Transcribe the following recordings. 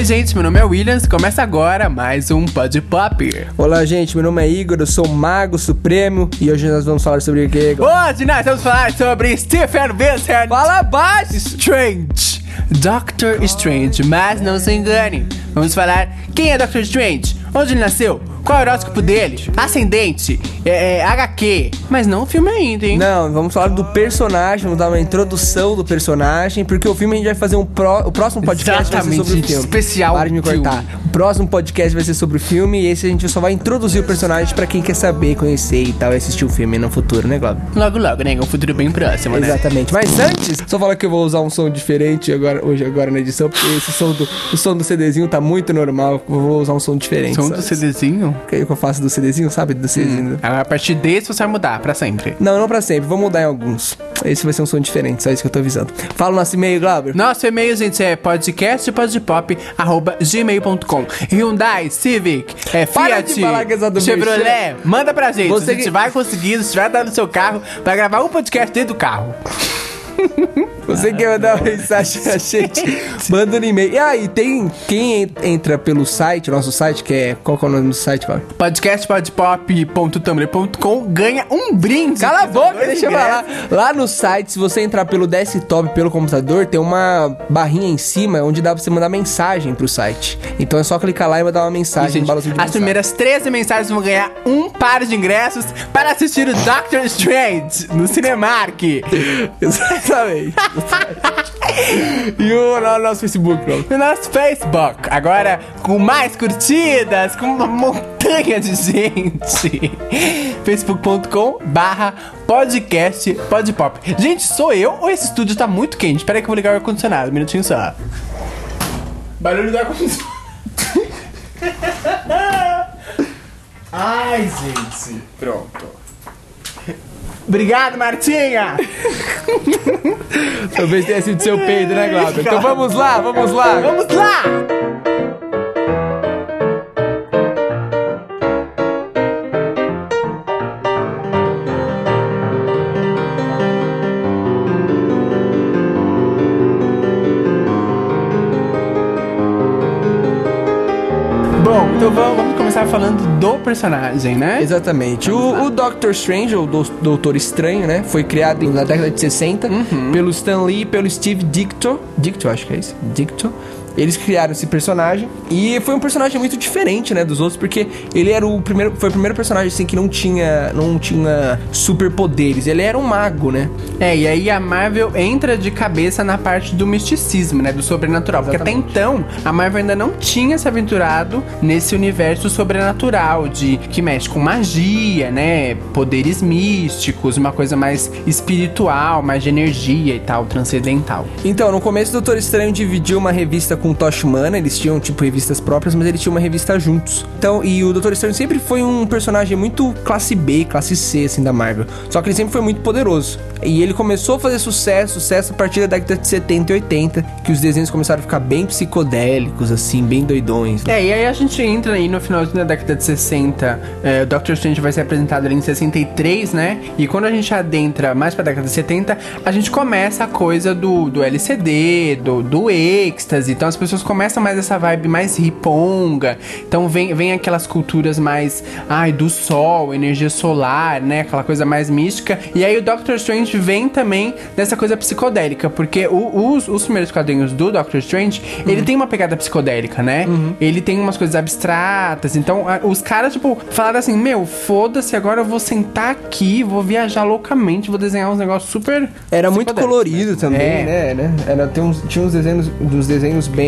Oi, gente, meu nome é Williams. Começa agora mais um Pod Pop. Olá, gente, meu nome é Igor, eu sou Mago Supremo e hoje nós vamos falar sobre o que? Hoje nós vamos falar sobre Stephen Vincent Fala baixo! Strange. Doctor Strange, mas não se engane. Vamos falar quem é Doctor Strange, onde ele nasceu, qual é o horóscopo dele, ascendente, é, é, HQ, mas não o filme ainda, hein? Não, vamos falar do personagem, vamos dar uma introdução do personagem, porque o filme a gente vai fazer um pró- o próximo podcast vai Exatamente, ser sobre o filme. especial Para de me filme. cortar. O próximo podcast vai ser sobre o filme e esse a gente só vai introduzir o personagem pra quem quer saber, conhecer e tal, e assistir o filme no futuro, né, Glauber? Logo, logo, né? Um futuro bem próximo, né? Exatamente. Mas antes, só falar que eu vou usar um som diferente agora, hoje agora na edição, porque esse som do, o som do CDzinho tá muito normal. Eu vou usar um som diferente. Som só. do CDzinho? Que é o que eu faço do CDzinho, sabe? Do CDzinho. A partir desse você vai mudar pra sempre. Não, não pra sempre. Vou mudar em alguns. Esse vai ser um som diferente, só isso que eu tô avisando. Fala o nosso e-mail, Glauber. Nosso e-mail, gente, é podcastpodpop.gmail.com Hyundai, Civic, é, Fiat, Chevrolet, manda pra gente. Você a gente que- vai conseguir, se tiver dando no seu carro, vai gravar um podcast dentro do carro. Você quer mandar uma mensagem pra gente? Manda no e-mail. E aí, tem quem en- entra pelo site, nosso site, que é. Qual que é o nome do site, podcastpodpop.tumblr.com ganha um brinde. Cala a boca, deixa eu falar. Lá no site, se você entrar pelo desktop, pelo computador, tem uma barrinha em cima onde dá pra você mandar mensagem pro site. Então é só clicar lá e mandar uma mensagem, gente, um balãozinho de as mensagem. primeiras 13 mensagens vão ganhar um par de ingressos para assistir o Doctor Strange no Cinemark. Exatamente. e o no- nosso Facebook, no nosso Facebook. Agora com mais curtidas, com uma montanha de gente. facebook.com barra podcast podpop. Gente, sou eu ou esse estúdio tá muito quente? Espera aí que eu vou ligar o ar-condicionado. Um minutinho só. Barulho do ar-condicionado. Ai, gente. Pronto. Obrigado, Martinha! Talvez tenha sido seu peido, né, Glauber? Então vamos lá, vamos lá. Vamos lá! Personagem, né? Exatamente. O, o Doctor Strange, ou Dou- Doutor Estranho, né? Foi criado na década de 60 pelo Stan Lee e pelo Steve Dicto. Dicto, acho que é isso. Dicto. Eles criaram esse personagem e foi um personagem muito diferente, né, dos outros, porque ele era o primeiro, foi o primeiro personagem assim que não tinha, não tinha superpoderes. Ele era um mago, né? É, e aí a Marvel entra de cabeça na parte do misticismo, né? Do sobrenatural. Porque até Exatamente. então, a Marvel ainda não tinha se aventurado nesse universo sobrenatural, de que mexe com magia, né? Poderes místicos, uma coisa mais espiritual, mais de energia e tal, transcendental. Então, no começo, o Doutor Estranho dividiu uma revista com o Tosh Humana, eles tinham, tipo, revistas próprias, mas eles tinham uma revista juntos. Então, e o Doutor Estranho sempre foi um personagem muito classe B, classe C, assim, da Marvel. Só que ele sempre foi muito poderoso. E ele começou a fazer sucesso, sucesso a partir da década de 70 e 80, que os desenhos começaram a ficar bem psicodélicos, assim, bem doidões. né? É, e aí a gente entra aí no finalzinho da década de 60, é, o Doctor Strange vai ser apresentado ali em 63, né? E quando a gente adentra mais pra década de 70, a gente começa a coisa do, do LCD, do, do êxtase. Então as pessoas começam mais essa vibe mais riponga. Então vem, vem aquelas culturas mais, ai, do sol, energia solar, né? Aquela coisa mais mística. E aí o Doctor Strange vem também dessa coisa psicodélica, porque o- os, os primeiros quadrinhos do Doctor Strange, ele tem uma pegada psicodélica, né? Ele tem umas coisas abstratas. Então, os caras, tipo, falaram assim: Meu, foda-se, agora eu vou sentar aqui, vou viajar loucamente, vou desenhar uns negócios super. Era muito psicodélicos. colorido também, É. né? né? Era, tem uns, tinha uns desenhos, uns desenhos bem,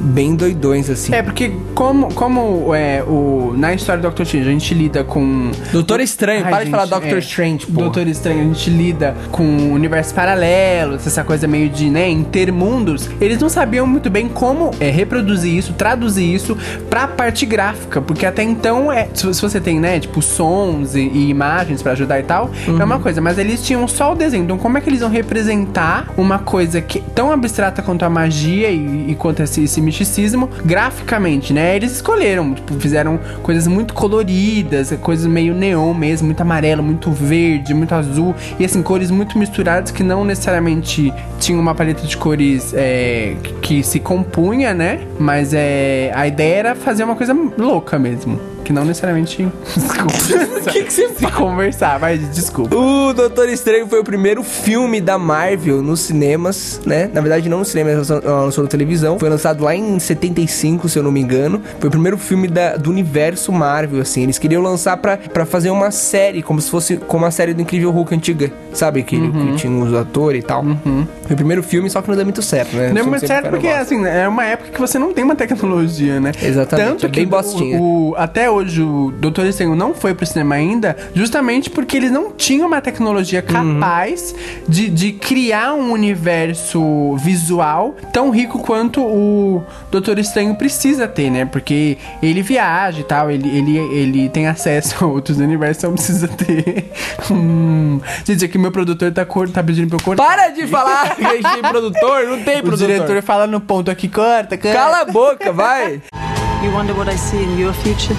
bem doidões, assim. É, porque como, como é, o, na história do Doctor Strange a gente lida com. Doutor Estranho, Ai, para de gente, falar Doctor é. Strange, pô. Doutor Estranho, a gente lida com universos paralelos, essa coisa meio de, né, intermundos. Eles não sabiam muito bem como é, reproduzir isso, traduzir isso pra parte gráfica, porque até então, é, se, você tem, né, tipo, sons e, e imagens pra ajudar e tal, é uma coisa, mas eles tinham só o desenho. Então, como é que eles vão representar uma coisa que tão abstrata quanto a magia e, e quanto a esse, esse misticismo, graficamente, né? Eles escolheram, tipo, fizeram coisas muito coloridas, coisas meio neon mesmo, muito amarelo, muito verde, muito azul, e assim, cores muito misturadas que não necessariamente tinham uma paleta de cores é, que se compunha, né? Mas é, a ideia era fazer uma coisa louca mesmo. Que não necessariamente O que, que você se conversar, mas desculpa. O Doutor Estranho foi o primeiro filme da Marvel nos cinemas, né? Na verdade, não no cinema, ela lançou na televisão. Foi lançado lá em 75, se eu não me engano. Foi o primeiro filme da, do universo Marvel, assim. Eles queriam lançar pra, pra fazer uma série, como se fosse como a série do Incrível Hulk antiga. Sabe? Que, que tinha os atores e tal. Foi o primeiro filme, só que não deu muito certo, né? Não é Sempre muito certo porque, assim, é uma época que você não tem uma tecnologia, né? Exatamente, Tanto é que bem bostinha. o, o- até hoje o Doutor Estranho não foi pro cinema ainda, justamente porque eles não tinham uma tecnologia Uhum. capaz de, de criar um universo visual tão rico quanto o Doutor Estranho precisa ter, né? Porque ele viaja e tal, ele, ele, ele tem acesso a outros universos, então precisa ter. Hum. Gente, aqui meu produtor tá, cor, tá pedindo pra eu cortar. Para de falar que tem produtor, não tem O produtor. diretor fala no ponto aqui, corta, corta. Cala a boca, vai! You wonder what I see in your future?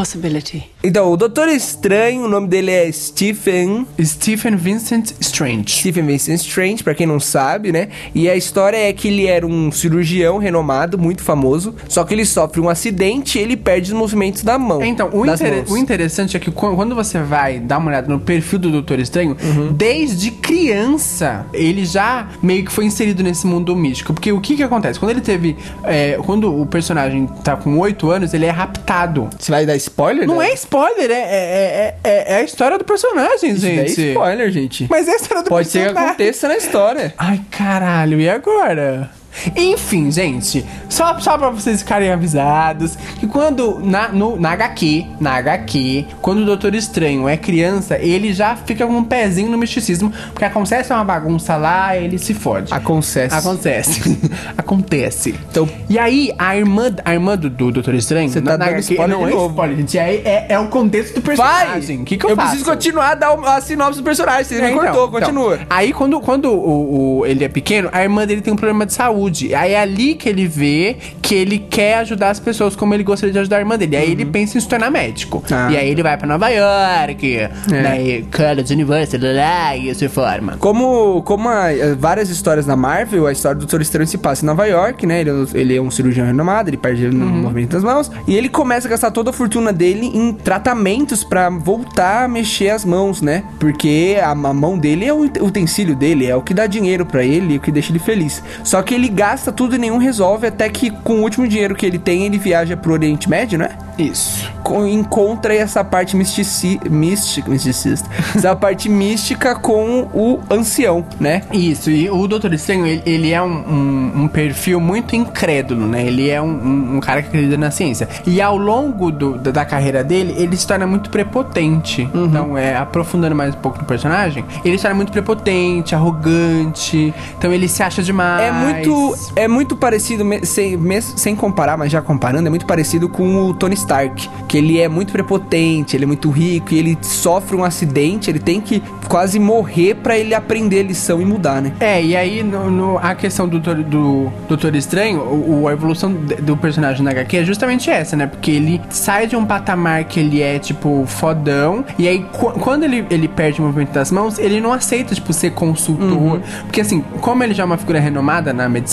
Possibility. Então, o Doutor Estranho, o nome dele é Stephen Stephen Vincent Strange. Stephen Vincent Strange, pra quem não sabe, né? E a história é que ele era um cirurgião renomado, muito famoso, só que ele sofre um acidente e ele perde os movimentos da mão. Então, o, inter- o interessante é que qu- quando você vai dar uma olhada no perfil do Doutor Estranho, Uhum. desde criança, ele já meio que foi inserido nesse mundo místico. Porque o que que acontece? Quando ele teve... é, quando o personagem tá com 8 anos, ele é raptado. Você vai dar spoiler? Não né? é spoiler, é, é, é, é a história do personagem, Isso daí é gente. spoiler, gente. Mas é a história do Pode ser que personagem. aconteça na história. Ai, caralho, e agora? Enfim, gente, só, só pra vocês ficarem avisados que quando na, no, na HQ, na HQ, quando o Doutor Estranho é criança, ele já fica com um pezinho no misticismo, porque acontece uma bagunça lá, ele se fode. Acontece. Acontece. Acontece. Então- e aí, a irmã, a irmã do, do Doutor Estranho. Você tá dando spoiler não de é spoiler, gente. É, é, é o contexto do Vai! personagem. O que, que eu, eu preciso continuar a dar a sinopse do personagem. Você É, me então, cortou, então. continua. Aí, quando, quando o, o- ele é pequeno, a irmã dele tem um problema de saúde. Aí é ali que ele vê que ele quer ajudar as pessoas como ele gostaria de ajudar a irmã dele. Aí ele pensa em se tornar médico. Uhum. Ah. E aí ele vai pra Nova York, É. daí College University, lá, e se forma. Como, como a- eh, várias histórias da Marvel, a história do Doutor Estranho se passa em Nova York, né? Ele, é- ele é um cirurgião renomado, ele perde o movimento das mãos. E ele começa a gastar toda a fortuna dele em tratamentos pra voltar a mexer as mãos, né? Porque a, a mão dele é o ut- utensílio dele, é o que dá dinheiro pra ele e o que deixa ele feliz. Só que ele gasta tudo e nenhum resolve, até que com o último dinheiro que ele tem, ele viaja pro Oriente Médio, né? Isso. com- encontra essa parte mistici, mística, misticista, essa parte mística com o ancião, né? Isso, e o Doutor Estranho, ele, ele é um, um- um perfil muito incrédulo, né? Ele é um, um- cara que acredita na ciência. E ao longo do- da, da carreira dele, ele se torna muito prepotente. Uhum. Então, é, aprofundando mais um pouco no personagem, ele se torna muito prepotente, arrogante. Então, ele se acha demais. É muito, é muito parecido, sem, sem comparar, mas já comparando, é muito parecido com o Tony Stark. Que ele é muito prepotente, ele é muito rico e ele sofre um acidente, ele tem que quase morrer pra ele aprender a lição e mudar, né? É, e aí no, no- a questão do, Doutor- do Doutor Estranho, o, a evolução do personagem na HQ é justamente essa, né? Porque ele sai de um patamar que ele é, tipo, fodão, e aí qu- quando ele, ele perde o movimento das mãos, ele não aceita, tipo, ser consultor. Porque assim, como ele já é uma figura renomada na medicina,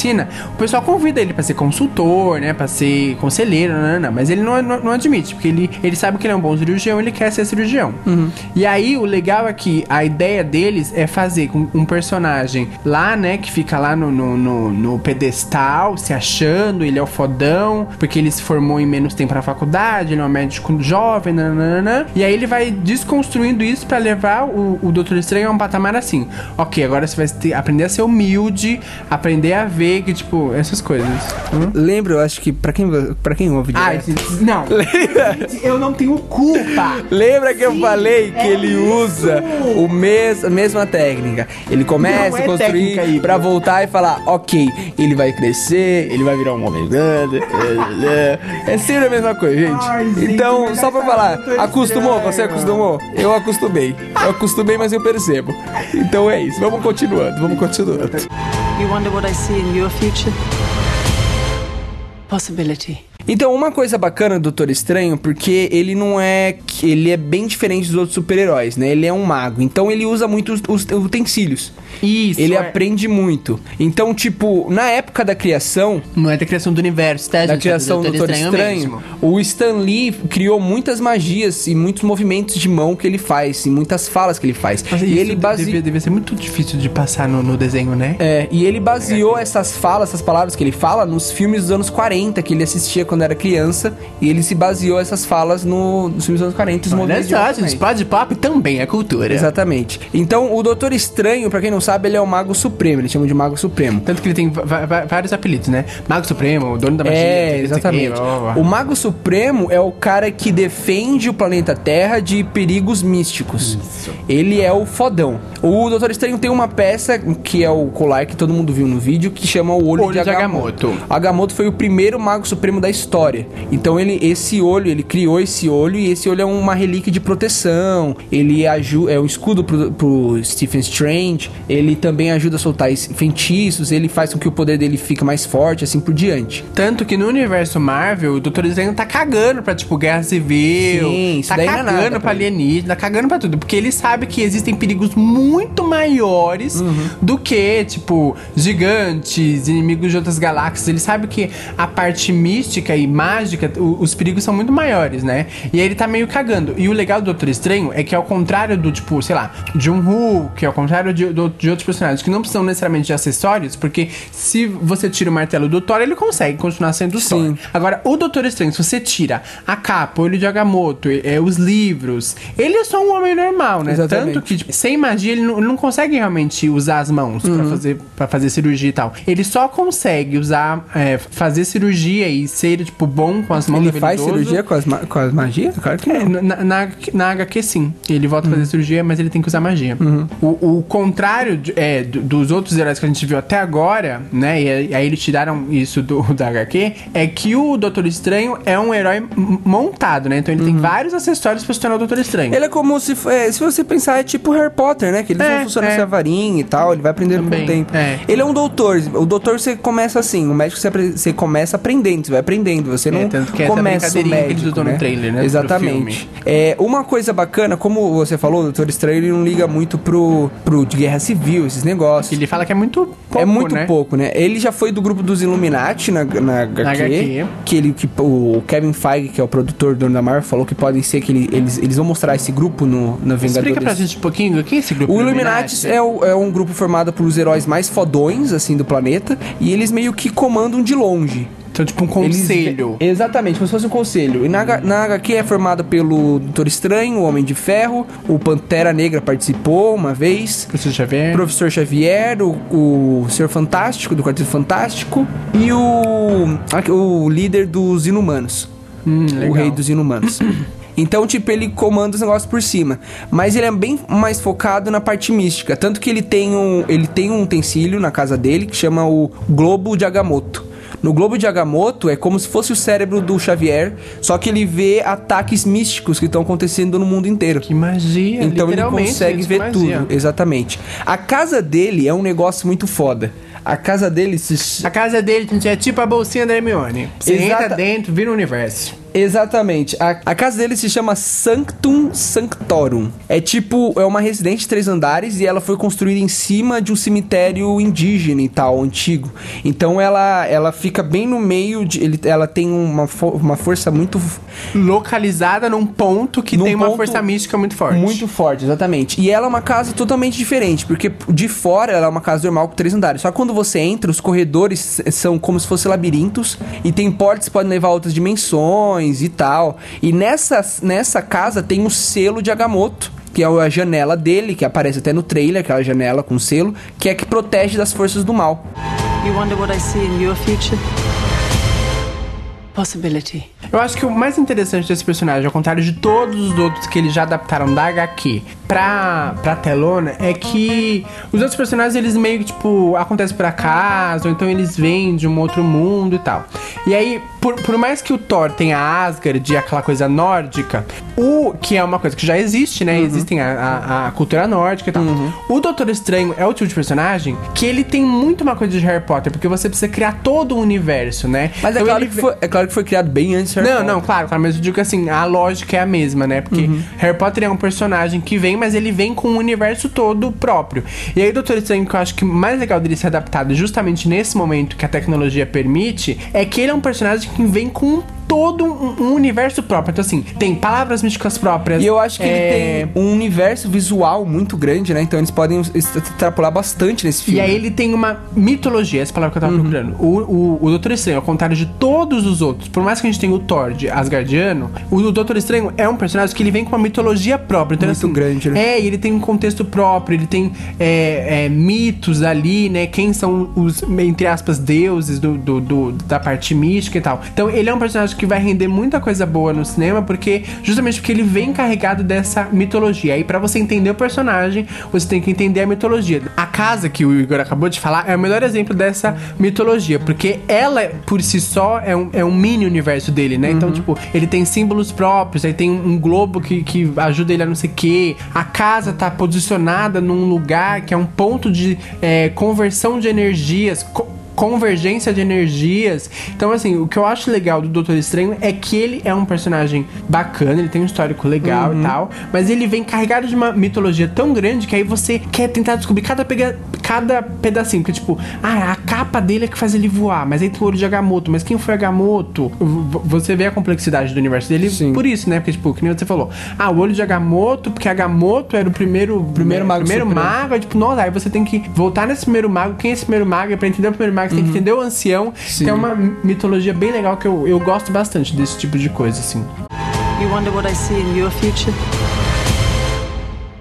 o pessoal convida ele pra ser consultor, né? Pra ser conselheiro, não, não, não, mas ele não, não, não admite, porque ele, ele sabe que ele é um bom cirurgião, ele quer ser cirurgião. E aí o legal é que a ideia deles é fazer com um personagem lá, né, que fica lá no, no, no- no pedestal, se achando, ele é o fodão, porque ele se formou em menos tempo na faculdade, ele é um médico jovem, nananana. E aí ele vai desconstruindo isso pra levar o, o Doutor Estranho a um patamar assim. Ok, agora você vai ter- aprender a ser humilde, aprender a ver que, tipo, essas coisas. Hum? Lembra, eu acho que pra quem, pra quem ouve direto, gente, não. Eu não tenho culpa. Lembra que eu Sim, falei que é ele isso. usa o mes, a mesma técnica? Ele começa Não é a construir Igor. pra voltar e falar, ok, ele vai crescer, ele vai virar um homem grande. É sempre a mesma coisa, gente. Ai, então, só pra falar, eu acostumou? estranho. Você acostumou? Eu acostumei. Eu acostumei, mas eu percebo. Então é isso. Vamos continuando, vamos continuando. You wonder what I see in your future? Possibility. Então, uma coisa bacana do Doutor Estranho, porque ele não é. Ele é bem diferente dos outros super-heróis, né? Ele é um mago. Então ele usa muito os, os utensílios. Isso. Ele é- aprende muito. Então, tipo, na época da criação, Não é da criação do universo, tá, da gente? criação do Doutor Estranho, mesmo. o Stan Lee criou muitas magias e muitos movimentos de mão que ele faz, e muitas falas que ele faz. Mas e isso ele baseou. devia, devia ser muito difícil de passar no, no desenho, né? É, e ele baseou essas falas, essas palavras que ele fala nos filmes dos anos 40 que ele assistia quando era criança. E ele se baseou essas falas no, nos filmes dos anos 40 e os Olha movimentos de gente, também. É cultura. Exatamente. Então, o Doutor Estranho, pra quem não sabe, ele é o Mago Supremo. Eles chamam de Mago Supremo. Tanto que ele tem vários apelidos, né? Mago Supremo, o dono da magia. É, exatamente. O. Mago Supremo é o cara que defende o planeta Terra de perigos místicos. Ele é o fodão. O Doutor Estranho tem uma peça que é o colar que todo mundo viu no vídeo que chama o Olho, Olho de de Agamotto. Agamotto. Agamotto foi o primeiro Mago Supremo da história. Então ele esse olho, ele criou esse olho e esse olho é uma relíquia de proteção. Ele ajuda é um escudo pro, pro Stephen Strange. Ele também ajuda a soltar feitiços, ele faz com que o poder dele fique mais forte, assim por diante. Tanto que no universo Marvel, o Doutor Estranho tá cagando pra, tipo, guerra civil. Sim, tá não é nada cagando pra alienígena, tá cagando pra tudo. Porque ele sabe que existem perigos muito maiores Uhum. do que, tipo, gigantes, inimigos de outras galáxias. Ele sabe que a parte mística e mágica, o- os perigos são muito maiores, né? E aí ele tá meio cagando. E o legal do Doutor Estranho é que ao contrário do, tipo, sei lá, de um Hulk, ao contrário de, do- de outros personagens que não precisam necessariamente de acessórios, porque se você tira o martelo do Thor, ele consegue continuar sendo o Thor. Sim. Agora, o Doutor Estranho, se você tira a capa, o olho de Agamotto, é, os livros, ele é só um homem normal, né? Exatamente. Tanto que, tipo, sem magia, ele não, ele não consegue realmente usar as mãos pra, Uhum. fazer, pra fazer cirurgia e tal. Ele só consegue usar, é, fazer cirurgia e ser, tipo, bom com as mãos Ele faz cirurgia com as, com as magias? Claro que É, não. na, na, na HQ sim. Ele volta a Uhum. fazer cirurgia, mas ele tem que usar magia. O, o contrário de- é, do- dos outros heróis que a gente viu até agora, né? E aí eles tiraram isso do, da HQ, é que o Doutor Estranho é um herói montado, né? Então ele tem vários acessórios pra se tornar o Doutor Estranho. Uhum. Ele é como se... é, se você pensar, é tipo Harry Potter, né? Que ele É, não funciona é. sem a varinha e tal. Ele vai aprendendo com o tempo. é. Ele é um doutor. O doutor você começa assim. O médico você, você começa aprendendo. Você vai aprendendo. Você não É, tanto que começa o médico, usam no né? trailer, né, Exatamente. É, uma coisa bacana, como você falou, o Doutor Estranho ele não liga muito pro, pro de guerra civil, esses negócios. Ele fala que é muito pouco, é muito né? pouco, né? Ele já foi do grupo dos Illuminati na, na, HQ, HQ. Que ele, que o Kevin Feige, que é o produtor do dono da Marvel, falou que podem ser que ele- eles, eles vão mostrar esse grupo no, no Vingadores. Explica pra gente um pouquinho o que é esse grupo O Illuminati é, o- é um grupo formado pelos heróis mais fodões, assim, do planeta. E eles meio que comandam de longe. Então, tipo, um Eles- conselho. exatamente, como se fosse um conselho. E na, na HQ é formado pelo Doutor Estranho, o Homem de Ferro, o Pantera Negra participou uma vez. Professor Xavier. Professor Xavier, o, o Senhor Fantástico, do Quarteto Fantástico, e o, o líder dos Inumanos. Hum, o rei dos Inumanos. Então, tipo, ele comanda os negócios por cima. Mas ele é bem mais focado na parte mística. Tanto que ele tem um, ele tem um utensílio na casa dele que chama o Globo de Agamotto. No Globo de Agamotto é como se fosse o cérebro do Xavier, só que ele vê ataques místicos que estão acontecendo no mundo inteiro. Que magia, Então ele consegue gente, ver tudo, exatamente. A casa dele é um negócio muito foda. A casa dele se A casa dele, gente, é tipo a bolsinha da Hermione. Você Exata- entra dentro, vira o universo. Exatamente. A, a casa dele se chama Sanctum Sanctorum. É tipo, é uma residência de três andares e ela foi construída em cima de um cemitério indígena e tal, antigo. Então ela, ela fica bem no meio de. Ele, ela tem uma, fo- uma força muito. Localizada num ponto que Num tem uma força mística muito forte. Muito forte, exatamente. E ela é uma casa totalmente diferente, porque de fora ela é uma casa normal com três andares. Só que quando você entra, os corredores são como se fossem labirintos e tem portas que podem levar a outras dimensões e tal. E nessa, nessa casa tem o selo de Agamotto. Que é a janela dele, que aparece até no trailer, aquela janela com selo, que é que protege das forças do mal. You wonder what I see in your future? Possibility. Eu acho que o mais interessante desse personagem, ao contrário de todos os outros que eles já adaptaram da HQ pra, pra telona é que os outros personagens, eles meio que, tipo, acontecem por acaso, ou então eles vêm de um outro mundo e tal. E aí, por, por mais que o Thor tenha Asgard e aquela coisa nórdica, o que é uma coisa que já existe, né? Existem a, a, a cultura nórdica e tal. O Doutor Estranho é o tipo de personagem que ele tem muito uma coisa de Harry Potter, porque você precisa criar todo o universo, né? Mas é, Então claro ele que foi, é claro que foi criado bem antes Harry não, Potter. não, claro, claro, mas eu digo que assim, a lógica é a mesma, né? Porque Harry Potter é um personagem que vem, mas ele vem com o universo todo próprio. E aí, o Doutor Estranho, que eu acho que mais legal dele ser adaptado justamente nesse momento que a tecnologia permite, é que ele é um personagem que vem com todo um, um universo próprio. Então, assim, tem palavras místicas próprias. E eu acho que é, ele tem um universo visual muito grande, né? Então eles podem extra- extrapolar bastante nesse filme. E aí ele tem uma mitologia, essa palavra que eu tava procurando. O, o, o Doutor Estranho, ao contrário de todos os outros, por mais que a gente tenha o Thor de Asgardiano, o, o Doutor Estranho é um personagem que ele vem com uma mitologia própria. Então, Muito assim, grande, né? É, e ele tem um contexto próprio, ele tem é, é, mitos ali, né? Quem são os, entre aspas, deuses do, do- do- da parte mística e tal. Então ele é um personagem que vai render muita coisa boa no cinema, porque justamente porque ele vem carregado dessa mitologia. Aí pra você entender o personagem, você tem que entender a mitologia. A casa que o Igor acabou de falar é o melhor exemplo dessa mitologia, porque ela por si só é um, é um mini universo dele, né? Então, tipo, ele tem símbolos próprios, aí tem um globo que, que ajuda ele a não sei o quê. A casa tá posicionada num lugar que é um ponto de é, conversão de energias. co- convergência de energias. Então, assim, o que eu acho legal do Doutor Estranho é que ele é um personagem bacana, ele tem um histórico legal e tal, mas ele vem carregado de uma mitologia tão grande que aí você quer tentar descobrir cada, pega, cada pedacinho. Porque, tipo, ah, a capa dele é que faz ele voar, mas aí tem o olho de Agamotto, mas quem foi Agamotto? Você vê a complexidade do universo dele Sim. por isso, né? Porque, tipo, que nem você falou, ah, o olho de Agamotto, porque Agamotto era o primeiro, Primeiro mago primeiro mago, aí, tipo, nossa, aí você tem que voltar nesse primeiro mago, quem é esse primeiro mago? E pra entender o primeiro mago, você tem que entender o ancião. Sim. Tem uma mitologia bem legal que eu, eu gosto bastante desse tipo de coisa, assim. You wonder what I see in your future?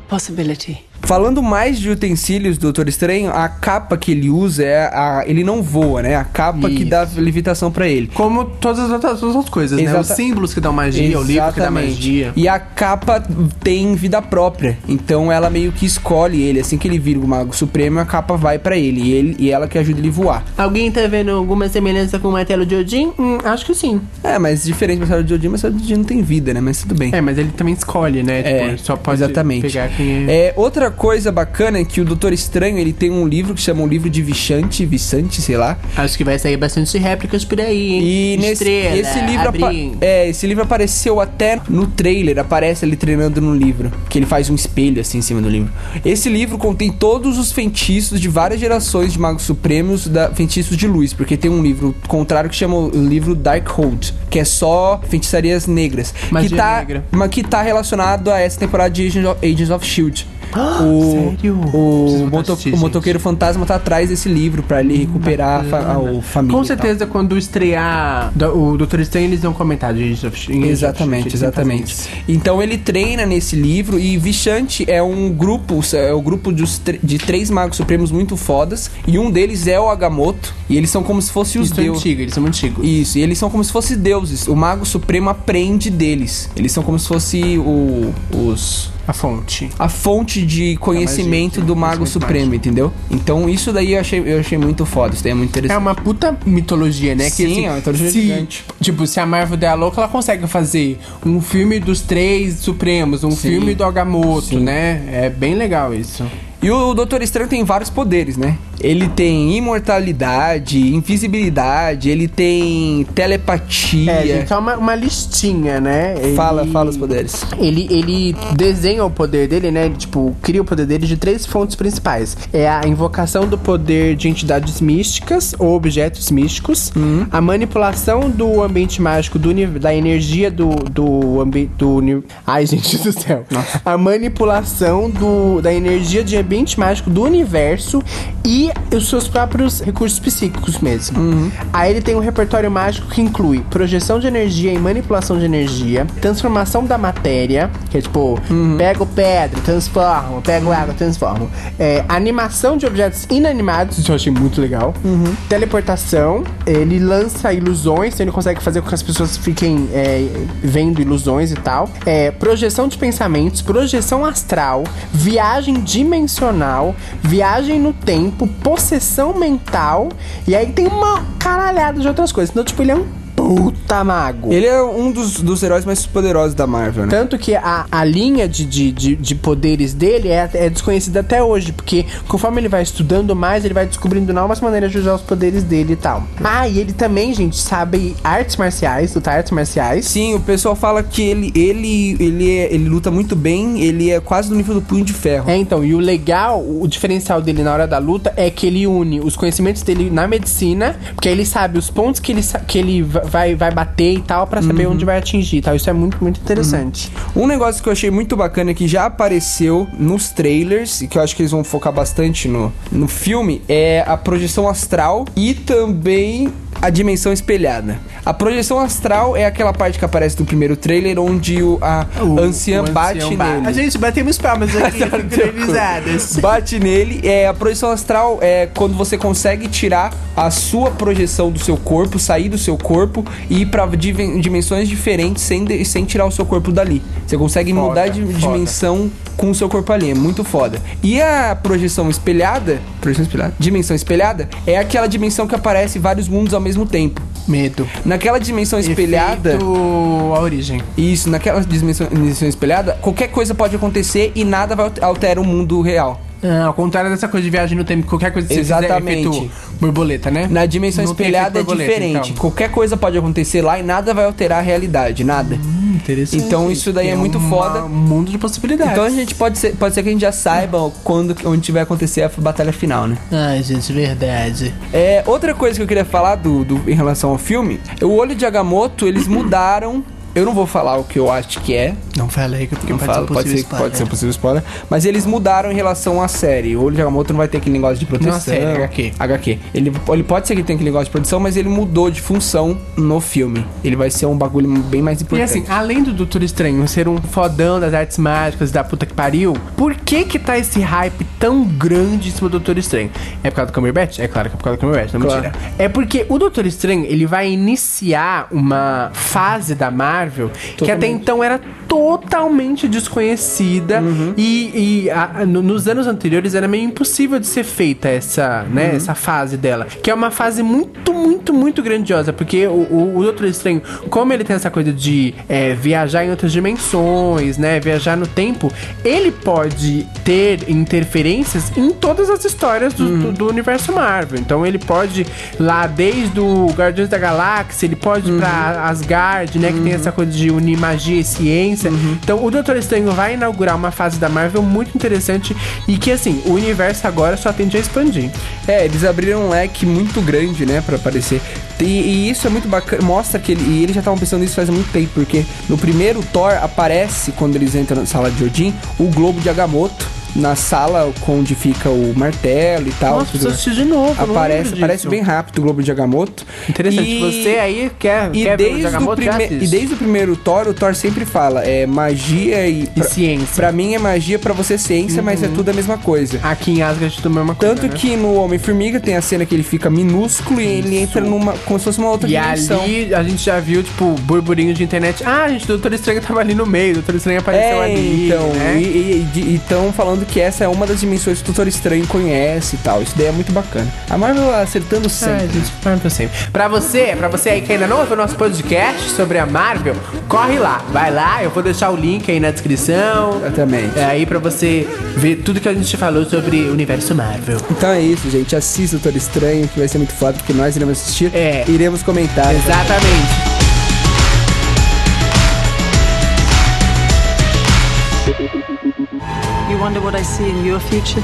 Possibility. Falando mais de utensílios do Doutor Estranho, a capa que ele usa é a. Ele não voa, né? A capa que Isso. dá levitação pra ele. Como todas as outras, outras coisas, né? Exata- Os símbolos que dão magia, o livro que dá Exatamente. magia. E a capa tem vida própria. Então ela meio que escolhe ele. Assim que ele vira o Mago Supremo, a capa vai pra ele. E, ele, e ela que ajuda ele a voar. Alguém tá vendo alguma semelhança com o martelo de Odin? Hum, acho que sim. É, mas diferente do Marcelo de Odin, mas o de Odin não tem vida, né? Mas tudo bem. É, mas ele também escolhe, né? Tipo, É, só pode exatamente. pegar quem é. É, outra coisa bacana é que o Doutor Estranho, ele tem um livro que chama o livro de Vichante, Vicente, sei lá. Acho que vai sair bastante réplicas por aí, hein? E nesse Estrela, esse livro é, esse livro apareceu até no trailer, aparece ele treinando no livro, que ele faz um espelho assim em cima do livro. Esse livro contém todos os feitiços de várias gerações de magos supremos, da feitiços de luz, porque tem um livro contrário que chama o livro Darkhold, que é só feitiçarias negras, Magia que tá, negra. mas que tá relacionado a essa temporada de Agents of, Agents of Shield. Sério? O, voltar a moto- assistir, o gente. motoqueiro fantasma tá atrás desse livro pra ele recuperar a, o família. Com certeza, quando estrear do- o Doutor Estranho, eles vão comentar de Agents of Shield. Exatamente, exatamente. Então ele treina nesse livro e Vichante é um grupo, é o grupo dos tr- de três magos supremos muito fodas e um deles é o Agamotto e eles são como se fossem os é deuses. eles são antigos. Isso, e eles são como se fossem deuses. O mago supremo aprende deles. Eles são como se fosse o, os A fonte. a fonte de conhecimento magia, do mago conhecimento supremo, entendeu? Então isso daí eu achei, eu achei muito foda, isso daí é muito É interessante. uma puta mitologia, né? Sim, é uma mitologia se, gigante. Tipo, se a Marvel der a louca, ela consegue fazer um filme dos três supremos, um Sim. filme do Agamotto, Sim. né? É bem legal isso. E o Doutor Estranho tem vários poderes, né? Ele tem imortalidade, invisibilidade, ele tem telepatia. É, gente, só uma, uma listinha, né? Ele- Fala, fala os poderes. Ele, ele desenha o poder dele, né? Ele, tipo, cria o poder dele de três fontes principais. É a invocação do poder de entidades místicas ou objetos místicos, Uhum. a manipulação do ambiente mágico, do, da energia do, do ambiente... Do, Ai, gente do céu. A manipulação do, da energia de ambiente mágico do universo e os seus próprios recursos psíquicos mesmo. Aí ele tem um repertório mágico que inclui projeção de energia e manipulação de energia, transformação da matéria, que é tipo, pego pedra, transformo, pego água, transformo. É, animação de objetos inanimados, isso eu achei muito legal. Teleportação, ele lança ilusões, então ele consegue fazer com que as pessoas fiquem é, vendo ilusões e tal. É, projeção de pensamentos, projeção astral, viagem dimensional, viagem no tempo, possessão mental, e aí tem uma caralhada de outras coisas. Então, tipo, ele é um puta mago. Ele é um dos, dos heróis mais poderosos da Marvel, né? Tanto que a, a linha de, de, de, de poderes dele é, é desconhecida até hoje, porque conforme ele vai estudando mais, ele vai descobrindo novas maneiras de usar os poderes dele e tal. Ah, e ele também, gente, sabe artes marciais, lutar artes marciais. Sim, o pessoal fala que ele, ele, ele, é- ele luta muito bem, ele é quase do nível do punho de ferro. É, então, e o legal, o diferencial dele na hora da luta é que ele une os conhecimentos dele na medicina, porque aí ele sabe os pontos que ele, que ele va- vai, vai bater e tal, pra saber onde vai atingir e tal. Isso é muito, muito interessante. Um negócio que eu achei muito bacana que já apareceu nos trailers e que eu acho que eles vão focar bastante no, no filme é a projeção astral e também a dimensão espelhada. A projeção astral é aquela parte que aparece no primeiro trailer onde o, a anciã O bate ancião ba- nele. A gente batemos palmas aqui, sincronizadas. Bate nele, é a projeção astral é quando você consegue tirar a sua projeção do seu corpo, sair do seu corpo e ir pra dimensões diferentes sem, de- sem tirar o seu corpo dali. Você consegue Foda, mudar de foda. dimensão com o seu corpo ali, é muito foda. E a projeção espelhada, projeção espelhada, dimensão espelhada é aquela dimensão que aparece vários mundos ao mesmo tempo. Medo. Naquela dimensão espelhada, Efeito a origem. isso, naquela dimensão, dimensão espelhada, qualquer coisa pode acontecer e nada vai alterar o mundo real. Ah, ao contrário dessa coisa de viagem no tempo, qualquer coisa que você Exatamente. fizer é efeito borboleta, né? Na dimensão Não espelhada é diferente. então. Qualquer coisa pode acontecer lá e nada vai alterar a realidade, nada. Interessante. Então isso daí é muito uma- foda. Um mundo de possibilidades. Então a gente pode ser, pode ser que a gente já saiba quando onde vai acontecer a batalha final, né? Ai, gente, verdade. É, outra coisa que eu queria falar do, do- em relação ao filme, o olho de Agamotto, eles mudaram. Eu não vou falar o que eu acho que é, Não fala aí, porque não pode falo, ser pode, ser, spoiler. pode ser possível spoiler. Mas eles mudaram em relação à série. O Olho de Agamotto não vai ter aquele negócio de proteção. Não, a série, HQ. HQ. Ele, ele pode ser que tenha aquele negócio de proteção, mas ele mudou de função no filme. Ele vai ser um bagulho bem mais E importante. assim, além do Doutor Estranho ser um fodão das artes mágicas da puta que pariu, por que que tá esse hype tão grande em cima do Doutor Estranho? É por causa do Cumberbatch? É claro que é por causa do Cumberbatch, não Claro. mentira. É porque o Doutor Estranho, ele vai iniciar uma fase da Marvel que até então era totalmente desconhecida Uhum. e, e a- no- nos anos anteriores era meio impossível de ser feita essa, né, Uhum. essa fase dela. Que é uma fase muito, muito, muito grandiosa, porque o, o, o Doutor Estranho, como ele tem essa coisa de é, viajar em outras dimensões, né, viajar no tempo, ele pode ter interferências em todas as histórias do, Uhum. do- do universo Marvel. Então ele pode lá desde o Guardiões da Galáxia, ele pode ir pra Asgard, né, que tem essa coisa de unir magia e ciência. Então o Doutor Estranho vai inaugurar uma fase da Marvel muito interessante e que assim, o universo agora só tende a expandir. É, eles abriram um leque muito grande, né, pra aparecer. E, e isso é muito bacana, mostra que ele, e eles já estavam pensando nisso faz muito tempo, porque no primeiro Thor aparece, quando eles entram na sala de Odin, o globo de Agamotto, na sala onde fica o martelo e tal. Nossa, tudo preciso assistir de novo. Aparece, aparece bem rápido o globo de Agamotto. Interessante. E- Você aí quer, E quer ver o desde, o Agamotto, prime... e desde o primeiro Thor, o Thor sempre fala, é magia e... E ciência. Pra mim é magia, pra você é ciência, mas é tudo a mesma coisa. Aqui em Asgard tudo a mesma coisa, Tanto né? que no Homem-Formiga tem a cena que ele fica minúsculo e ele entra numa. como se fosse uma outra E dimensão. ali a gente já viu, tipo, burburinho de internet. Ah, gente, o Doutor Estranho tava ali no meio, o Doutor Estranho apareceu É, ali. então, né? e estão falando que essa é uma das dimensões que o Doutor Estranho conhece e tal. Isso daí é muito bacana. A Marvel acertando sempre. Ai, gente, Marvel sempre. Pra você, pra você aí que ainda não ouviu o nosso podcast sobre a Marvel, corre lá, vai lá, eu vou deixar o link aí na descrição. Exatamente. É aí pra você ver tudo que a gente falou sobre o universo Marvel. Então é isso, gente. Assista o Doutor Estranho, que vai ser muito foda, porque nós iremos assistir. É. Iremos comentar. Exatamente. You wonder what I see in your future?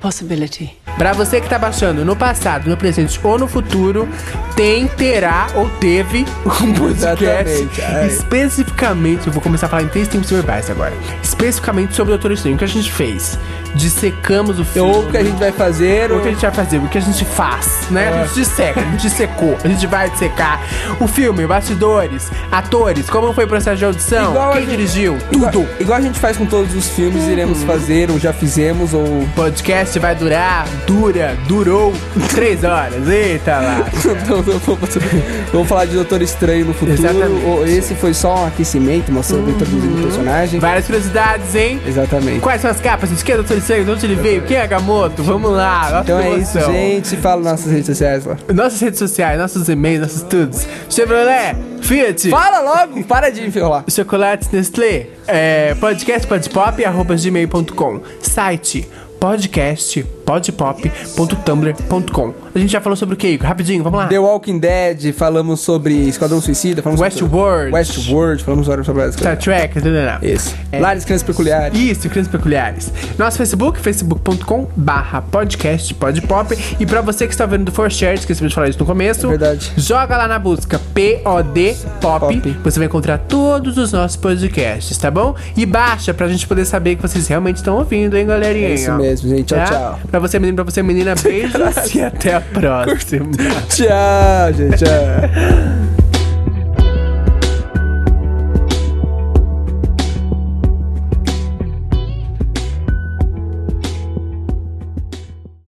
Possibility. Pra você que tá baixando no passado, no presente ou no futuro, tem, terá ou teve um podcast Exatamente, especificamente. Eu vou começar a falar em três tempos verbais agora. Especificamente sobre o Doutor Estranho. O que a gente fez? Dissecamos o filme. Ou o que a gente vai fazer, O ou... que a gente vai fazer? O que a gente faz, né? A gente disseca, a gente dissecou, a gente vai dissecar o filme, bastidores, atores, como foi o processo de audição, Igual quem gente- dirigiu, Igual, tudo. igual a gente faz com todos os filmes, Uhum. iremos fazer, ou já fizemos, ou... O podcast vai durar, dura, durou três horas. Eita lá. Não, não, vamos, vamos falar de Doutor Estranho no futuro. Exatamente. esse foi só um aquecimento, mostrando, introduzindo o personagem. Várias curiosidades, hein? Exatamente. Quais são as capas? O Doutor Estranho? De onde ele veio? Quem é Agamotto? Vamos lá. Nossa Então é isso, emoção. gente. Fala nossas redes sociais lá. Nossas redes sociais, nossos e-mails, nossos tudos. Chevrolet, Fiat. Fala logo, para de enrolar. Chocolates Nestlé, é, podcast podpop, arroba gmail.com, site podcast podpop.tumblr.com. A gente já falou sobre o que? Rapidinho, vamos lá. The Walking Dead, falamos sobre Esquadrão Suicida, falamos Westworld. sobre Westworld, falamos sobre essas Star. Trek. Isso. É. Lares Crianças Peculiares. Isso, Crianças Peculiares. Nosso Facebook, facebook.com barra podcast podpop. E pra você que está vendo do For Share, esqueci de falar isso no começo. É verdade. Joga lá na busca POD Pop. Pop. Você vai encontrar todos os nossos podcasts, tá bom? E baixa pra gente poder saber que vocês realmente estão ouvindo, hein, galerinha? É isso mesmo, gente. Tchau, Tá? tchau. Pra você, menino, pra você, menina, beijos e até a próxima. Tchau, gente. Tchau.